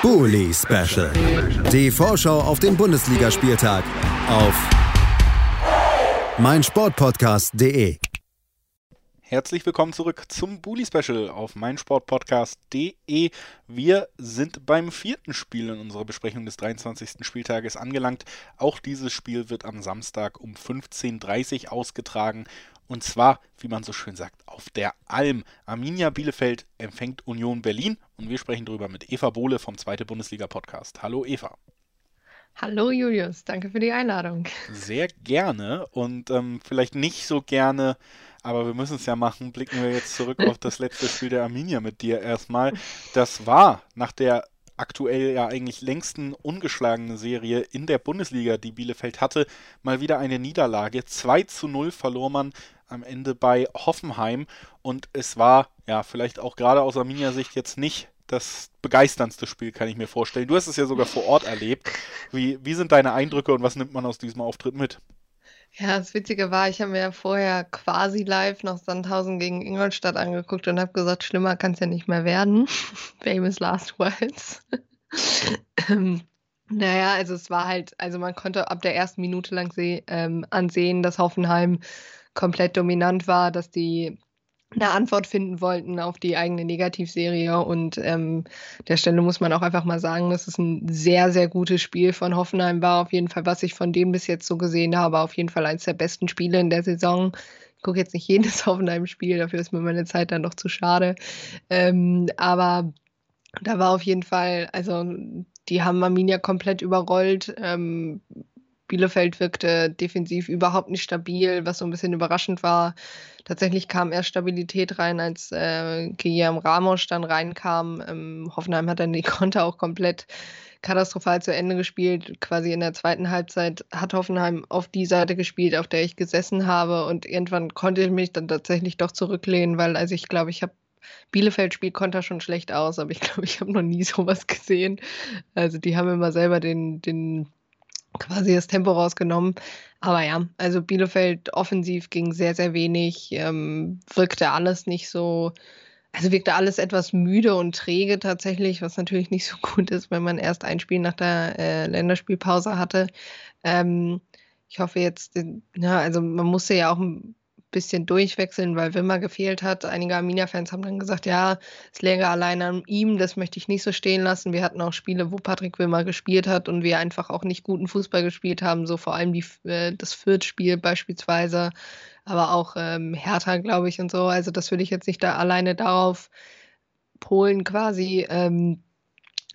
Bully Special. Die Vorschau auf den Bundesligaspieltag auf meinsportpodcast.de. Herzlich willkommen zurück zum Bully Special auf meinsportpodcast.de. Wir sind beim vierten Spiel in unserer Besprechung des 23. Spieltages angelangt. Auch dieses Spiel wird am Samstag um 15.30 Uhr ausgetragen. Und zwar, wie man so schön sagt, auf der Alm. Arminia Bielefeld empfängt Union Berlin und wir sprechen darüber mit Eva Bohle vom Zweite Bundesliga Podcast. Hallo Eva. Hallo Julius, danke für die Einladung. Sehr gerne und ähm, vielleicht nicht so gerne aber wir müssen es ja machen. Blicken wir jetzt zurück auf das letzte Spiel der Arminia mit dir erstmal. Das war nach der aktuell ja eigentlich längsten ungeschlagenen Serie in der Bundesliga, die Bielefeld hatte, mal wieder eine Niederlage. 2 zu 0 verlor man am Ende bei Hoffenheim und es war ja vielleicht auch gerade aus Arminia-Sicht jetzt nicht das begeisterndste Spiel, kann ich mir vorstellen. Du hast es ja sogar vor Ort erlebt. Wie, wie sind deine Eindrücke und was nimmt man aus diesem Auftritt mit? Ja, das Witzige war, ich habe mir ja vorher quasi live noch Sandhausen gegen Ingolstadt angeguckt und habe gesagt, schlimmer kann es ja nicht mehr werden. Famous Last Words. ähm, naja, also es war halt, also man konnte ab der ersten Minute lang seh, ähm, ansehen, dass Hoffenheim komplett dominant war, dass die eine Antwort finden wollten auf die eigene Negativserie. Und ähm, der Stelle muss man auch einfach mal sagen, dass es ein sehr, sehr gutes Spiel von Hoffenheim war. Auf jeden Fall, was ich von dem bis jetzt so gesehen habe, auf jeden Fall eines der besten Spiele in der Saison. Ich gucke jetzt nicht jedes Hoffenheim-Spiel, dafür ist mir meine Zeit dann doch zu schade. Ähm, aber da war auf jeden Fall, also die haben Arminia komplett überrollt. Ähm, Bielefeld wirkte defensiv überhaupt nicht stabil, was so ein bisschen überraschend war. Tatsächlich kam erst Stabilität rein, als äh, Guillermo Ramos dann reinkam. Ähm, Hoffenheim hat dann die Konter auch komplett katastrophal zu Ende gespielt. Quasi in der zweiten Halbzeit hat Hoffenheim auf die Seite gespielt, auf der ich gesessen habe. Und irgendwann konnte ich mich dann tatsächlich doch zurücklehnen, weil also ich glaube, ich habe Bielefeld spielt Konter schon schlecht aus, aber ich glaube, ich habe noch nie sowas gesehen. Also die haben immer selber den, den quasi das Tempo rausgenommen. Aber ja, also Bielefeld offensiv ging sehr, sehr wenig, ähm, wirkte alles nicht so, also wirkte alles etwas müde und träge tatsächlich, was natürlich nicht so gut ist, wenn man erst ein Spiel nach der äh, Länderspielpause hatte. Ähm, ich hoffe jetzt, ja, also man musste ja auch ein bisschen durchwechseln, weil Wimmer gefehlt hat. Einige Arminia-Fans haben dann gesagt, ja, es läge allein an ihm, das möchte ich nicht so stehen lassen. Wir hatten auch Spiele, wo Patrick Wimmer gespielt hat und wir einfach auch nicht guten Fußball gespielt haben, so vor allem die, äh, das Fürth-Spiel beispielsweise, aber auch ähm, Hertha, glaube ich, und so. Also das würde ich jetzt nicht da alleine darauf polen quasi. Ähm,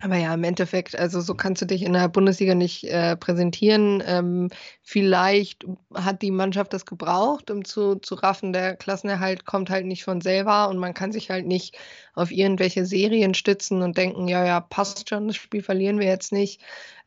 aber ja, im Endeffekt, also so kannst du dich in der Bundesliga nicht äh, präsentieren. Ähm, vielleicht hat die Mannschaft das gebraucht, um zu, zu raffen, der Klassenerhalt kommt halt nicht von selber und man kann sich halt nicht auf irgendwelche Serien stützen und denken, ja, ja, passt schon, das Spiel verlieren wir jetzt nicht.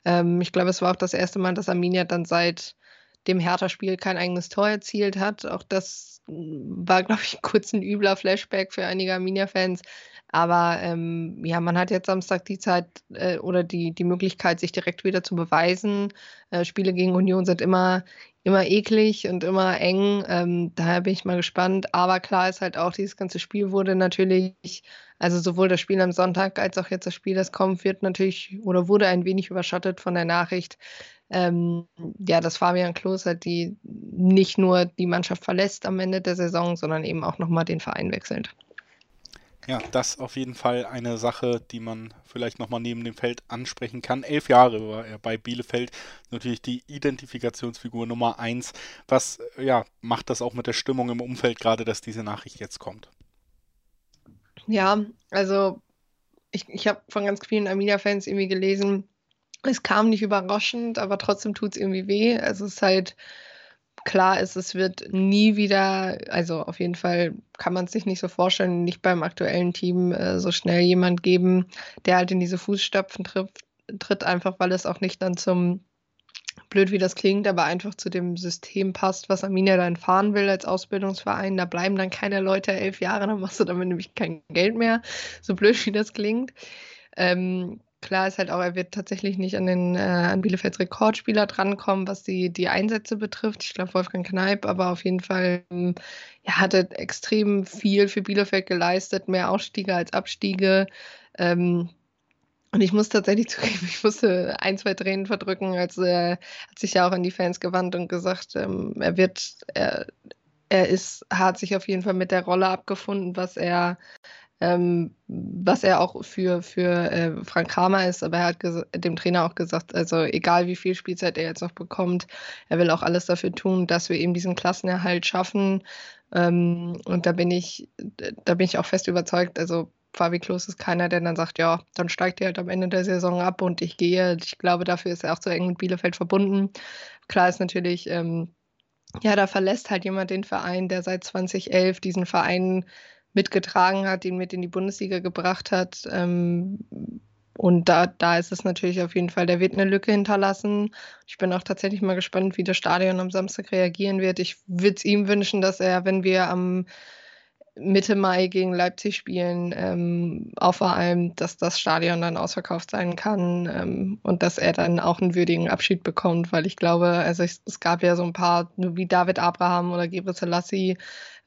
Ähm, ich glaube, es war auch das erste Mal, dass Arminia dann seit dem Hertha-Spiel kein eigenes Tor erzielt hat. Auch das war, glaube ich, kurz ein übler Flashback für einige Arminia-Fans. Aber ähm, ja, man hat jetzt Samstag die Zeit äh, oder die, die Möglichkeit, sich direkt wieder zu beweisen. Äh, Spiele gegen Union sind immer, immer eklig und immer eng. Ähm, daher bin ich mal gespannt. Aber klar ist halt auch, dieses ganze Spiel wurde natürlich, also sowohl das Spiel am Sonntag als auch jetzt das Spiel, das kommt, wird natürlich oder wurde ein wenig überschattet von der Nachricht, ähm, ja, dass Fabian Klos halt die nicht nur die Mannschaft verlässt am Ende der Saison, sondern eben auch nochmal den Verein wechselt. Ja, das auf jeden Fall eine Sache, die man vielleicht nochmal neben dem Feld ansprechen kann. Elf Jahre war er bei Bielefeld, natürlich die Identifikationsfigur Nummer eins. Was ja, macht das auch mit der Stimmung im Umfeld, gerade dass diese Nachricht jetzt kommt? Ja, also ich, ich habe von ganz vielen Arminia-Fans irgendwie gelesen, es kam nicht überraschend, aber trotzdem tut es irgendwie weh. Also es ist halt klar ist, es wird nie wieder, also auf jeden Fall kann man es sich nicht so vorstellen, nicht beim aktuellen Team äh, so schnell jemand geben, der halt in diese Fußstapfen trifft, tritt, einfach weil es auch nicht dann zum, blöd wie das klingt, aber einfach zu dem System passt, was Arminia dann fahren will als Ausbildungsverein. Da bleiben dann keine Leute elf Jahre, dann machst du damit nämlich kein Geld mehr, so blöd wie das klingt. Ähm, klar ist halt auch, er wird tatsächlich nicht an den äh, an Bielefelds Rekordspieler drankommen, was die, die Einsätze betrifft. Ich glaube Wolfgang Kneip, aber auf jeden Fall ähm, ja, hat er extrem viel für Bielefeld geleistet, mehr Ausstiege als Abstiege. Ähm, Und ich muss tatsächlich zugeben, ich musste ein, zwei Tränen verdrücken, als er hat sich ja auch an die Fans gewandt und gesagt, ähm, er wird, er, er ist, hat sich auf jeden Fall mit der Rolle abgefunden, was er, ähm, was er auch für, für äh, Frank Kramer ist, aber er hat dem Trainer auch gesagt, also egal wie viel Spielzeit er jetzt noch bekommt, er will auch alles dafür tun, dass wir eben diesen Klassenerhalt schaffen. Ähm, und da bin ich, da bin ich auch fest überzeugt, also Fabi Klos ist keiner, der dann sagt, ja, dann steigt er halt am Ende der Saison ab und ich gehe. Ich glaube, dafür ist er auch so eng mit Bielefeld verbunden. Klar ist natürlich, ähm, ja, da verlässt halt jemand den Verein, der seit 2011 diesen Verein mitgetragen hat, ihn mit in die Bundesliga gebracht hat. Ähm, und da, da ist es natürlich auf jeden Fall, der wird eine Lücke hinterlassen. Ich bin auch tatsächlich mal gespannt, wie das Stadion am Samstag reagieren wird. Ich würde es ihm wünschen, dass er, wenn wir am Mitte Mai gegen Leipzig spielen, ähm, auch vor allem, dass das Stadion dann ausverkauft sein kann ähm, und dass er dann auch einen würdigen Abschied bekommt, weil ich glaube, also ich, es gab ja so ein paar, wie David Abraham oder Gebre Selassie,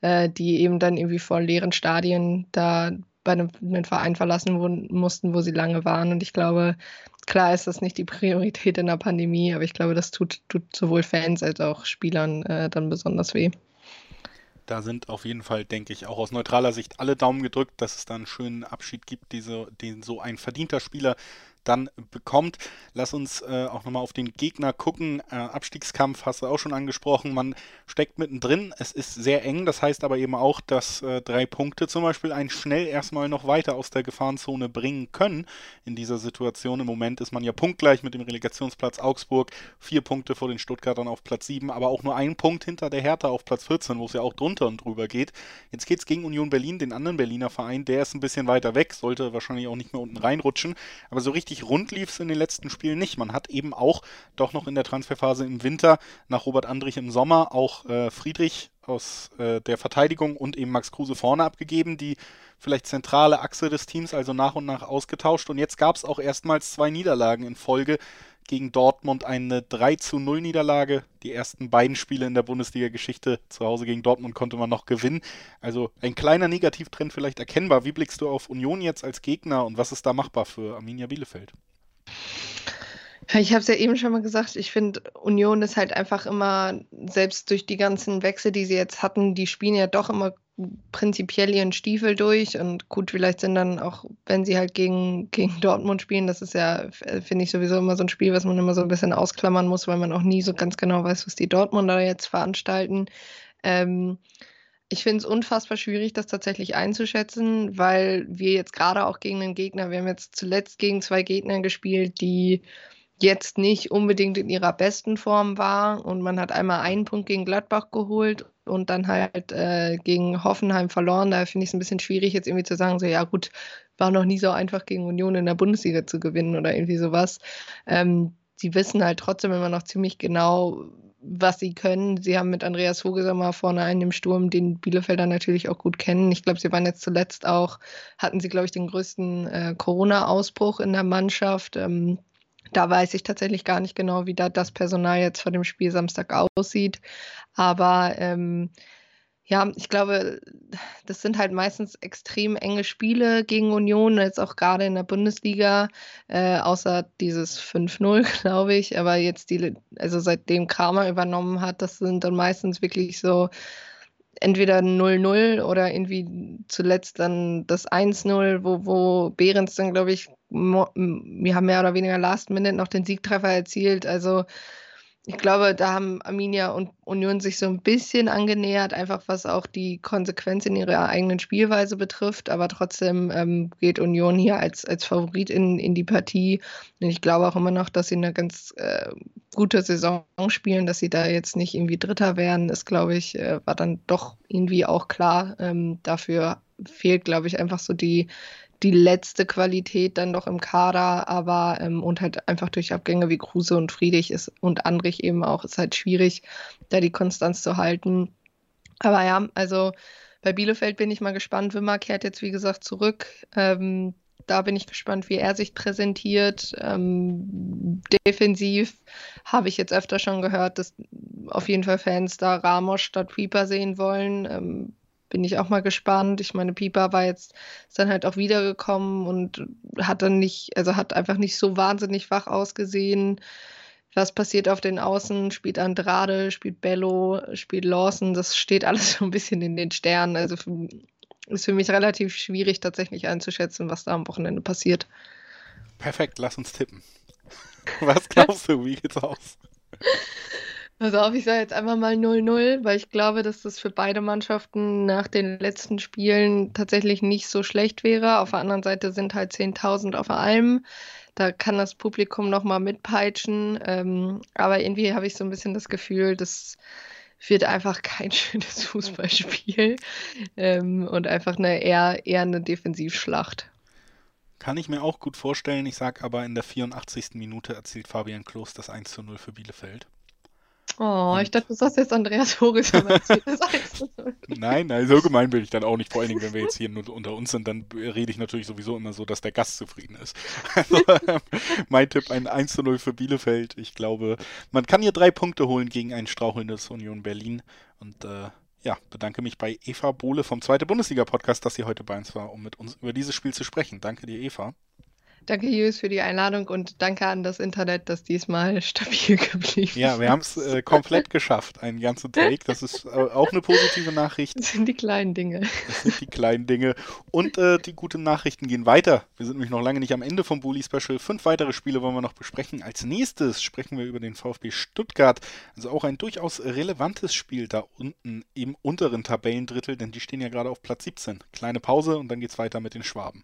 äh, die eben dann irgendwie vor leeren Stadien da bei einem, Verein verlassen wurden, mussten, wo sie lange waren. Und ich glaube, klar ist das nicht die Priorität in der Pandemie, aber ich glaube, das tut, tut sowohl Fans als auch Spielern äh, dann besonders weh. Da sind auf jeden Fall, denke ich, auch aus neutraler Sicht alle Daumen gedrückt, dass es da einen schönen Abschied gibt, diese, den so ein verdienter Spieler dann bekommt. Lass uns äh, auch nochmal auf den Gegner gucken. Äh, Abstiegskampf hast du auch schon angesprochen. Man steckt mittendrin. Es ist sehr eng. Das heißt aber eben auch, dass äh, drei Punkte zum Beispiel einen schnell erstmal noch weiter aus der Gefahrenzone bringen können. In dieser Situation im Moment ist man ja punktgleich mit dem Relegationsplatz Augsburg. Vier Punkte vor den Stuttgartern auf Platz 7, aber auch nur ein Punkt hinter der Hertha auf Platz 14, wo es ja auch drunter und drüber geht. Jetzt geht es gegen Union Berlin, den anderen Berliner Verein. Der ist ein bisschen weiter weg, sollte wahrscheinlich auch nicht mehr unten reinrutschen. Aber so richtig richtig rund lief es in den letzten Spielen nicht. Man hat eben auch doch noch in der Transferphase im Winter nach Robert Andrich im Sommer auch äh, Friedrich aus äh, der Verteidigung und eben Max Kruse vorne abgegeben, die vielleicht zentrale Achse des Teams also nach und nach ausgetauscht. Und jetzt gab es auch erstmals zwei Niederlagen in Folge gegen Dortmund eine 3 zu 0 Niederlage. Die ersten beiden Spiele in der Bundesliga-Geschichte zu Hause gegen Dortmund konnte man noch gewinnen. Also ein kleiner Negativtrend vielleicht erkennbar. Wie blickst du auf Union jetzt als Gegner und was ist da machbar für Arminia Bielefeld? Ich habe es ja eben schon mal gesagt, ich finde, Union ist halt einfach immer, selbst durch die ganzen Wechsel, die sie jetzt hatten, die spielen ja doch immer prinzipiell ihren Stiefel durch und gut, vielleicht sind dann auch, wenn sie halt gegen, gegen Dortmund spielen, das ist ja, äh, finde ich sowieso immer so ein Spiel, was man immer so ein bisschen ausklammern muss, weil man auch nie so ganz genau weiß, was die Dortmunder jetzt veranstalten. Ähm, ich finde es unfassbar schwierig, das tatsächlich einzuschätzen, weil wir jetzt gerade auch gegen einen Gegner, wir haben jetzt zuletzt gegen zwei Gegner gespielt, die jetzt nicht unbedingt in ihrer besten Form war. Und man hat einmal einen Punkt gegen Gladbach geholt und dann halt äh, gegen Hoffenheim verloren. Da finde ich es ein bisschen schwierig, jetzt irgendwie zu sagen, so ja gut, war noch nie so einfach gegen Union in der Bundesliga zu gewinnen oder irgendwie sowas. Ähm, sie wissen halt trotzdem immer noch ziemlich genau, was sie können. Sie haben mit Andreas Vogelsammer vorne einen im Sturm, den Bielefelder natürlich auch gut kennen. Ich glaube, sie waren jetzt zuletzt auch, hatten sie, glaube ich, den größten äh, Corona-Ausbruch in der Mannschaft. Ähm, da weiß ich tatsächlich gar nicht genau, wie da das Personal jetzt vor dem Spiel Samstag aussieht. Aber ähm, ja, ich glaube, das sind halt meistens extrem enge Spiele gegen Union, jetzt auch gerade in der Bundesliga, äh, außer dieses 5-0, glaube ich. Aber jetzt die, also seitdem Kramer übernommen hat, das sind dann meistens wirklich so entweder 0-0 oder irgendwie zuletzt dann das 1-0, wo, wo Behrens dann, glaube ich, wir haben mehr oder weniger Last Minute noch den Siegtreffer erzielt. Also ich glaube, da haben Arminia und Union sich so ein bisschen angenähert, einfach was auch die Konsequenz in ihrer eigenen Spielweise betrifft. Aber trotzdem ähm, geht Union hier als, als Favorit in, in die Partie. Und ich glaube auch immer noch, dass sie eine ganz äh, gute Saison spielen, dass sie da jetzt nicht irgendwie Dritter werden, ist, glaube ich, äh, war dann doch irgendwie auch klar. Ähm, dafür fehlt, glaube ich, einfach so die, die letzte Qualität dann doch im Kader, aber ähm, und halt einfach durch Abgänge wie Kruse und Friedrich ist und Andrich eben auch, ist halt schwierig, da die Konstanz zu halten. Aber ja, also bei Bielefeld bin ich mal gespannt. Wimmer kehrt jetzt, wie gesagt, zurück. Ähm, da bin ich gespannt, wie er sich präsentiert. Ähm, defensiv habe ich jetzt öfter schon gehört, dass auf jeden Fall Fans da Ramos statt Pieper sehen wollen. Ähm, bin ich auch mal gespannt. Ich meine, Pieper war jetzt ist dann halt auch wiedergekommen und hat dann nicht, also hat einfach nicht so wahnsinnig wach ausgesehen. Was passiert auf den Außen? Spielt Andrade, spielt Bello, spielt Lawson. Das steht alles so ein bisschen in den Sternen. Also ist für mich relativ schwierig tatsächlich einzuschätzen, was da am Wochenende passiert. Perfekt, lass uns tippen. Was glaubst du, wie geht's aus? Also auf, ich sage jetzt einfach mal 0-0, weil ich glaube, dass das für beide Mannschaften nach den letzten Spielen tatsächlich nicht so schlecht wäre. Auf der anderen Seite sind halt 10.000 auf allem. Da kann das Publikum nochmal mitpeitschen. Ähm, aber irgendwie habe ich so ein bisschen das Gefühl, das wird einfach kein schönes Fußballspiel ähm, und einfach eine eher, eher eine Defensivschlacht. Kann ich mir auch gut vorstellen. Ich sage aber, in der 84. Minute erzielt Fabian Klos das 1 zu 0 für Bielefeld. Oh, ich dachte, du sagst jetzt Andreas Horis, aber erzählt das 1 Nein, nein, so gemein bin ich dann auch nicht. Vor allen Dingen, wenn wir jetzt hier nur unter uns sind, dann rede ich natürlich sowieso immer so, dass der Gast zufrieden ist. Also, mein Tipp, ein 1 zu 0 für Bielefeld. Ich glaube, man kann hier drei Punkte holen gegen ein strauchelndes Union Berlin. Und äh, ja, bedanke mich bei Eva Bohle vom Zweite Bundesliga-Podcast, dass sie heute bei uns war, um mit uns über dieses Spiel zu sprechen. Danke dir, Eva. Danke, Jus, für die Einladung und danke an das Internet, das diesmal stabil geblieben ist. Ja, wir haben es äh, komplett geschafft, einen ganzen Take. Das ist äh, auch eine positive Nachricht. Das sind die kleinen Dinge. Das sind die kleinen Dinge. Und äh, die guten Nachrichten gehen weiter. Wir sind nämlich noch lange nicht am Ende vom Bully Special. Fünf weitere Spiele wollen wir noch besprechen. Als nächstes sprechen wir über den VfB Stuttgart. Also auch ein durchaus relevantes Spiel da unten im unteren Tabellendrittel, denn die stehen ja gerade auf Platz 17. Kleine Pause und dann geht es weiter mit den Schwaben.